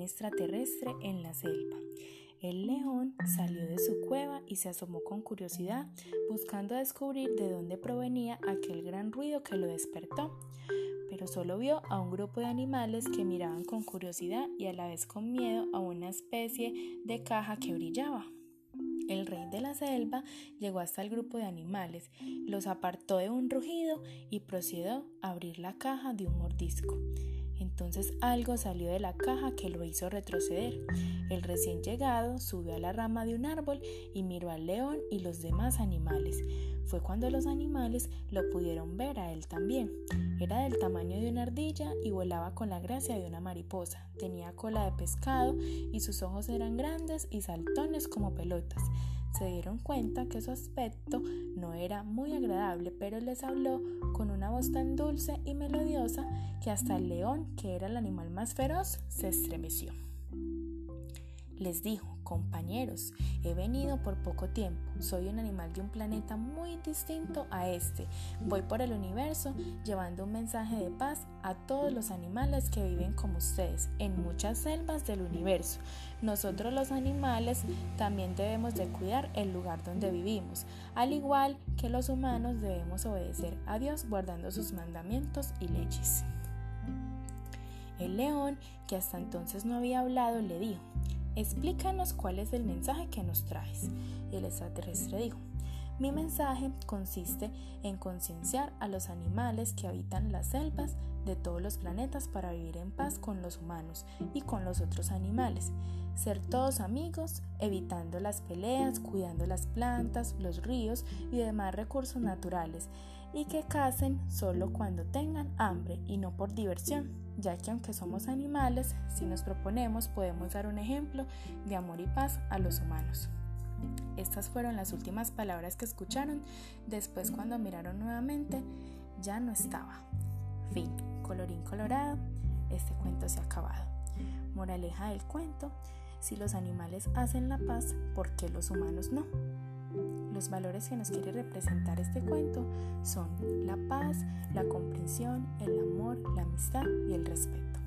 extraterrestre en la selva. El león salió de su cueva y se asomó con curiosidad, buscando descubrir de dónde provenía aquel gran ruido que lo despertó. Pero solo vio a un grupo de animales que miraban con curiosidad y a la vez con miedo a una especie de caja que brillaba. El rey de la selva llegó hasta el grupo de animales, los apartó de un rugido y procedió a abrir la caja de un mordisco. Entonces algo salió de la caja que lo hizo retroceder. El recién llegado subió a la rama de un árbol y miró al león y los demás animales. Fue cuando los animales lo pudieron ver a él también. Era del tamaño de una ardilla y volaba con la gracia de una mariposa. Tenía cola de pescado y sus ojos eran grandes y saltones como pelotas se dieron cuenta que su aspecto no era muy agradable, pero les habló con una voz tan dulce y melodiosa que hasta el león, que era el animal más feroz, se estremeció. Les dijo, compañeros, he venido por poco tiempo, soy un animal de un planeta muy distinto a este, voy por el universo llevando un mensaje de paz a todos los animales que viven como ustedes en muchas selvas del universo. Nosotros los animales también debemos de cuidar el lugar donde vivimos, al igual que los humanos debemos obedecer a Dios guardando sus mandamientos y leyes. El león, que hasta entonces no había hablado, le dijo, explícanos cuál es el mensaje que nos traes. Y el extraterrestre dijo, mi mensaje consiste en concienciar a los animales que habitan las selvas de todos los planetas para vivir en paz con los humanos y con los otros animales. Ser todos amigos, evitando las peleas, cuidando las plantas, los ríos y demás recursos naturales, y que cacen solo cuando tengan hambre y no por diversión ya que aunque somos animales, si nos proponemos podemos dar un ejemplo de amor y paz a los humanos. Estas fueron las últimas palabras que escucharon. Después cuando miraron nuevamente, ya no estaba. Fin. Colorín colorado, este cuento se ha acabado. Moraleja del cuento, si los animales hacen la paz, ¿por qué los humanos no? Los valores que nos quiere representar este cuento son la paz, la comprensión, el amor, la amistad y el respeto.